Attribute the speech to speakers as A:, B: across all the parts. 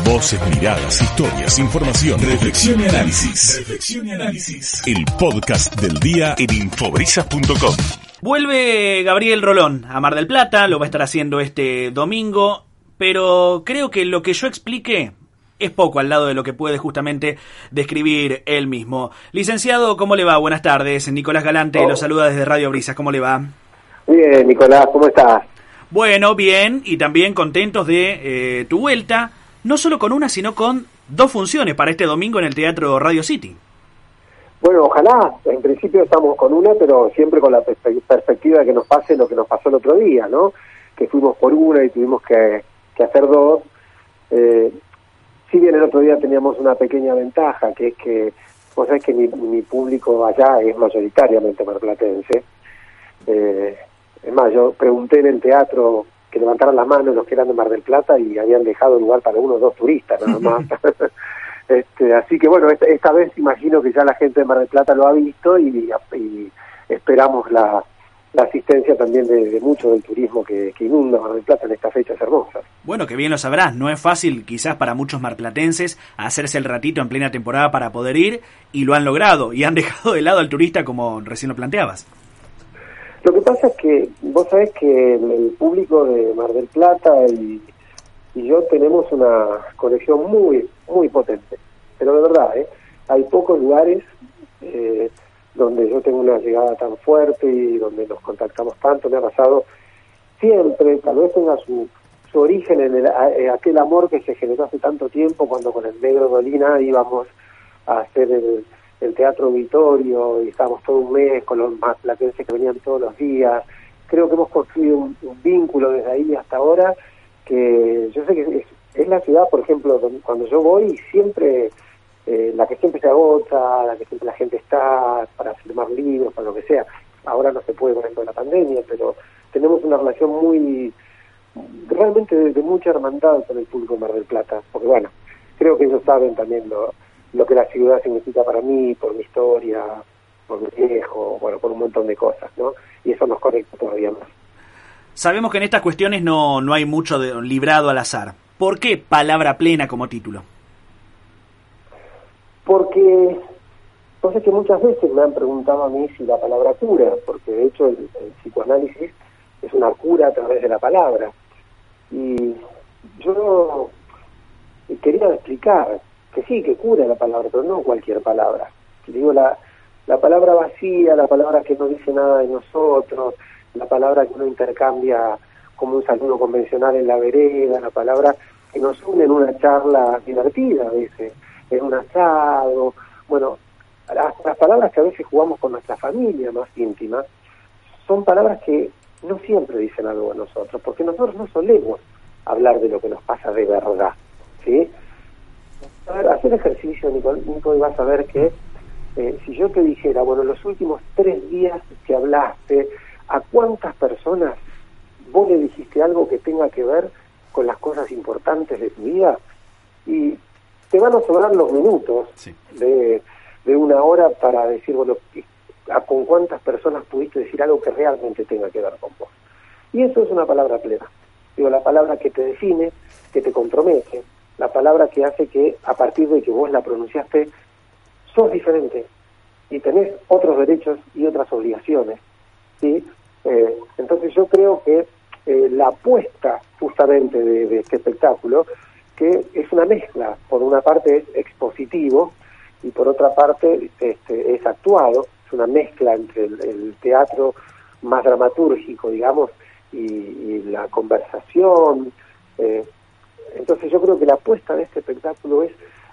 A: Voces, miradas, historias, información, reflexión y análisis. Reflexión y análisis. El podcast del día en infobrisas.com.
B: Vuelve Gabriel Rolón a Mar del Plata, lo va a estar haciendo este domingo, pero creo que lo que yo explique es poco al lado de lo que puede justamente describir él mismo. Licenciado, ¿cómo le va? Buenas tardes. Nicolás Galante
C: Oh.
B: lo saluda desde Radio Brisas. ¿Cómo le va?
C: Bien, Nicolás, ¿cómo estás?
B: Bueno, bien, y también contentos de eh, tu vuelta, no solo con una, sino con dos funciones para este domingo en el Teatro Radio City.
C: Bueno, ojalá, en principio estamos con una, pero siempre con la perspe- perspectiva de que nos pase lo que nos pasó el otro día, ¿no? Que fuimos por una y tuvimos que, que hacer dos. Eh, si bien el otro día teníamos una pequeña ventaja, que es que, vos sabés que mi, mi público allá es mayoritariamente marplatense. Eh, es más, yo pregunté en el teatro que levantaran las manos los que eran de Mar del Plata y habían dejado lugar para uno o dos turistas nada más. este, así que bueno, esta, esta vez imagino que ya la gente de Mar del Plata lo ha visto y, y esperamos la, la asistencia también de, de mucho del turismo que, que inunda Mar del Plata en estas fechas hermosas.
B: Bueno, que bien lo sabrás, no es fácil quizás para muchos marplatenses hacerse el ratito en plena temporada para poder ir y lo han logrado y han dejado de lado al turista como recién lo planteabas.
C: Lo que pasa es que vos sabés que el, público de Mar del Plata y, yo tenemos una conexión muy, muy potente. Pero de verdad, ¿eh? hay pocos lugares eh, donde yo tengo una llegada tan fuerte y donde nos contactamos tanto. Me ha pasado siempre, tal vez tenga su, su origen en el- a- eh, aquel amor que se generó hace tanto tiempo cuando con el Negro Dolina íbamos a hacer el, el Teatro Auditorio y estábamos todo un mes con los más platenses que venían todos los días. Creo que hemos construido un, vínculo desde ahí hasta ahora que yo sé que es, es la ciudad, por ejemplo, donde- cuando yo voy siempre eh, la que siempre se agota, la que siempre la gente está para firmar libros, para lo que sea. Ahora no se puede por ejemplo la pandemia, pero tenemos una relación muy realmente de, de mucha hermandad con el público de Mar del Plata, porque bueno, creo que ellos saben también lo, lo que la ciudad significa para mí, por mi historia, por mi viejo, bueno, por un montón de cosas, ¿no? Y eso nos conecta todavía más.
B: Sabemos que en estas cuestiones no, no hay mucho de, librado al azar. ¿Por qué palabra plena como título?
C: Porque, no sé que muchas veces me han preguntado a mí si la palabra cura, porque de hecho el, el psicoanálisis es una cura a través de la palabra. Y yo quería explicar que sí, que cura la palabra, pero no cualquier palabra. Digo, la, la palabra vacía, la palabra que no dice nada de nosotros, la palabra que uno intercambia como un saludo convencional en la vereda, la palabra que nos une en una charla divertida a veces, en un asado, bueno, las, las palabras que a veces jugamos con nuestra familia más íntima, son palabras que no siempre dicen algo de nosotros, porque nosotros no solemos hablar de lo que nos pasa de verdad, ¿sí? A ver, hacer ejercicio, Nico, Nico, y vas a ver que eh, si yo te dijera, bueno, los últimos tres días que hablaste, ¿a cuántas personas vos le dijiste algo que tenga que ver con las cosas importantes de tu vida? Y te van a sobrar los minutos
B: Sí.
C: de, de una hora para decir, bueno, ¿a con cuántas personas pudiste decir algo que realmente tenga que ver con vos? Y eso es una palabra plena. Digo, la palabra que te define, que te compromete, la palabra que hace que a partir de que vos la pronunciaste, sos diferente y tenés otros derechos y otras obligaciones. ¿sí? Eh, entonces yo creo que eh, la apuesta justamente de, este espectáculo, que es una mezcla, por una parte es expositivo y por otra parte este, es actuado, es una mezcla entre el, teatro más dramatúrgico, digamos, y, la conversación. eh, yo creo que la apuesta de este espectáculo es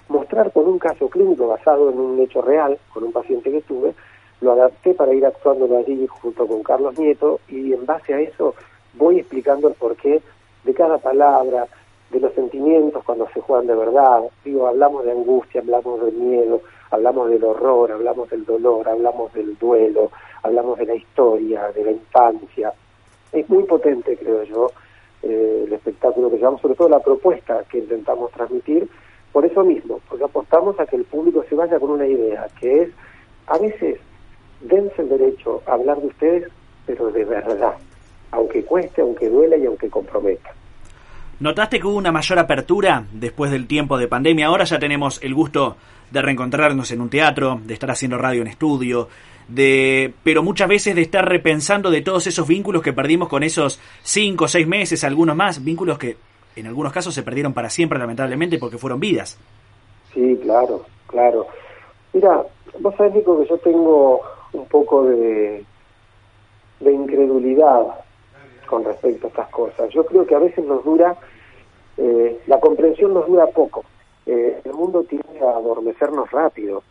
C: mostrar con un caso clínico basado en un hecho real, con un paciente que tuve, lo adapté para ir actuándolo allí junto con Carlos Nieto y en base a eso voy explicando el porqué de cada palabra, de los sentimientos cuando se juegan de verdad. Digo, hablamos de angustia, hablamos del miedo, hablamos del horror, hablamos del dolor, hablamos del duelo, hablamos de la historia, de la infancia. Es muy potente, creo yo, eh, el espectáculo que llevamos, sobre todo la propuesta que intentamos transmitir, por eso mismo, porque apostamos a que el público se vaya con una idea, que es, a veces, dense el derecho a hablar de ustedes, pero de verdad, aunque cueste, aunque duela y aunque comprometa.
B: ¿Notaste que hubo una mayor apertura después del tiempo de pandemia? Ahora ya tenemos el gusto de reencontrarnos en un teatro, de estar haciendo radio en estudio, de pero muchas veces de estar repensando de todos esos vínculos que perdimos con esos cinco o seis meses, algunos más, vínculos que en algunos casos se perdieron para siempre lamentablemente porque fueron vidas.
C: Sí, claro, claro. Mira, vos sabés, Nico, que yo tengo un poco de, de incredulidad con respecto a estas cosas. Yo creo que a veces nos dura, eh, la comprensión nos dura poco. Eh, el mundo tiende a adormecernos rápido.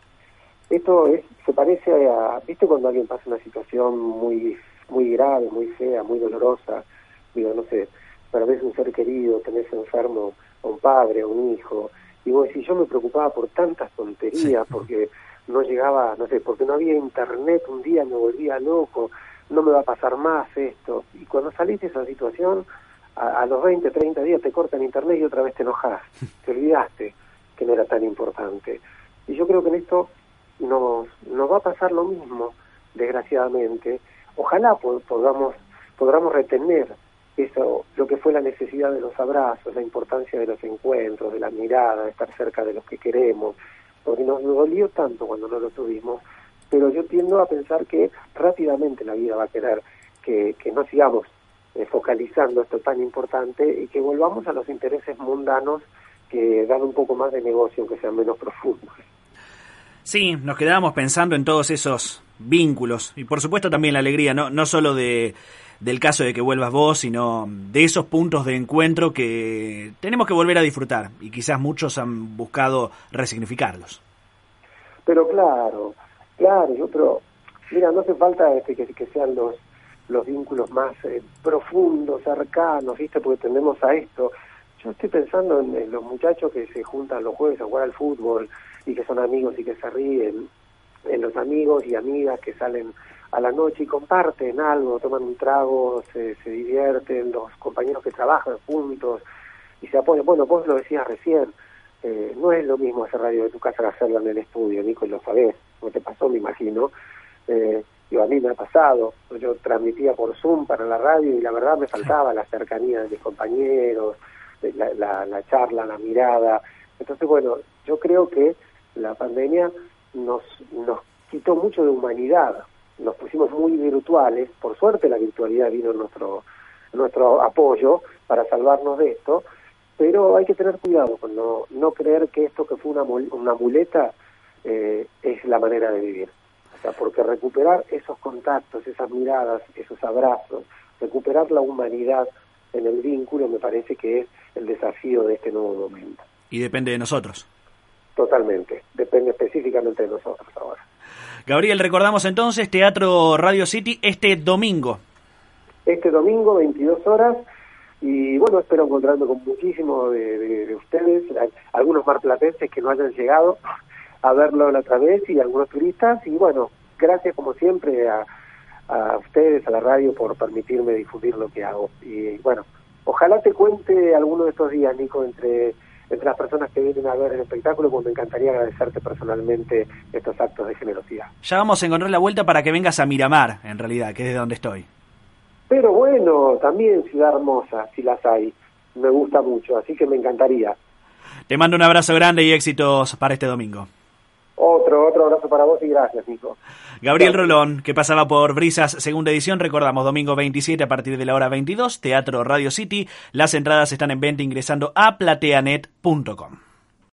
C: Esto es, se parece a, ¿viste cuando alguien pasa una situación muy, muy grave, muy fea, muy dolorosa? Digo, no sé, veces un ser querido, tenés enfermo a un padre, a un hijo, y vos decís, yo me preocupaba por tantas tonterías, porque no llegaba, no sé, porque no había internet, un día me volvía loco, no me va a pasar más esto. Y cuando salís de esa situación, a, los 20, 30 días te cortan internet y otra vez te enojas, te olvidaste que no era tan importante. Y yo creo que en esto nos, nos va a pasar lo mismo, desgraciadamente. Ojalá podamos, podamos retener eso, lo que fue la necesidad de los abrazos, la importancia de los encuentros, de la mirada, de estar cerca de los que queremos, porque nos dolió tanto cuando no lo tuvimos, pero yo tiendo a pensar que rápidamente la vida va a querer que, que no sigamos eh, focalizando esto tan importante y que volvamos a los intereses mundanos que dan un poco más de negocio, aunque sean menos profundos.
B: Sí, nos quedábamos pensando en todos esos vínculos y por supuesto también la alegría, no, no solo de, del caso de que vuelvas vos, sino de esos puntos de encuentro que tenemos que volver a disfrutar y quizás muchos han buscado resignificarlos.
C: Pero claro, claro, yo pero mira, no hace falta este, que, que sean los los vínculos más eh, profundos, cercanos, ¿viste? Porque tendemos a esto. Yo estoy pensando en, los muchachos que se juntan los jueves a jugar al fútbol y que son amigos y que se ríen, en los amigos y amigas que salen a la noche y comparten algo, toman un trago, se, divierten, los compañeros que trabajan juntos y se apoyan. Bueno, vos lo decías recién, eh, no es lo mismo hacer radio de tu casa que hacerlo en el estudio, Nico, y lo sabés, no te pasó, me imagino. Eh, a mí me ha pasado, yo transmitía por Zoom para la radio y la verdad me faltaba la cercanía de mis compañeros, la charla, la mirada. Entonces, bueno, yo creo que la pandemia nos, nos quitó mucho de humanidad, nos pusimos muy virtuales, por suerte la virtualidad vino nuestro, nuestro apoyo para salvarnos de esto, pero hay que tener cuidado con no, creer que esto que fue una, una muleta eh, es la manera de vivir. O sea, porque recuperar esos contactos, esas miradas, esos abrazos, recuperar la humanidad en el vínculo me parece que es el desafío de este nuevo momento.
B: Y depende de nosotros.
C: Totalmente, depende específicamente de nosotros ahora.
B: Gabriel, recordamos entonces Teatro Radio City este domingo.
C: Este domingo, 22 horas, y bueno, espero encontrarme con muchísimos de, ustedes, algunos marplatenses que no hayan llegado a verlo la otra vez y algunos turistas, y bueno, gracias como siempre a, a ustedes, a la radio, por permitirme difundir lo que hago. Y bueno, ojalá te cuente alguno de estos días, Nico, entre entre las personas que vienen a ver el espectáculo, pues me encantaría agradecerte personalmente estos actos de generosidad.
B: Ya vamos a encontrar la vuelta para que vengas a Miramar, en realidad, que es de donde estoy.
C: Pero bueno, también Ciudad Hermosa, si las hay. Me gusta mucho, así que me encantaría.
B: Te mando un abrazo grande y éxitos para este domingo.
C: Otro, otro abrazo para vos y gracias, Nico.
B: Gabriel Rolón, que pasaba por Brisas, segunda edición, recordamos, domingo 27 a partir de la hora 22, Teatro Radio City. Las entradas están en venta ingresando a plateanet.com.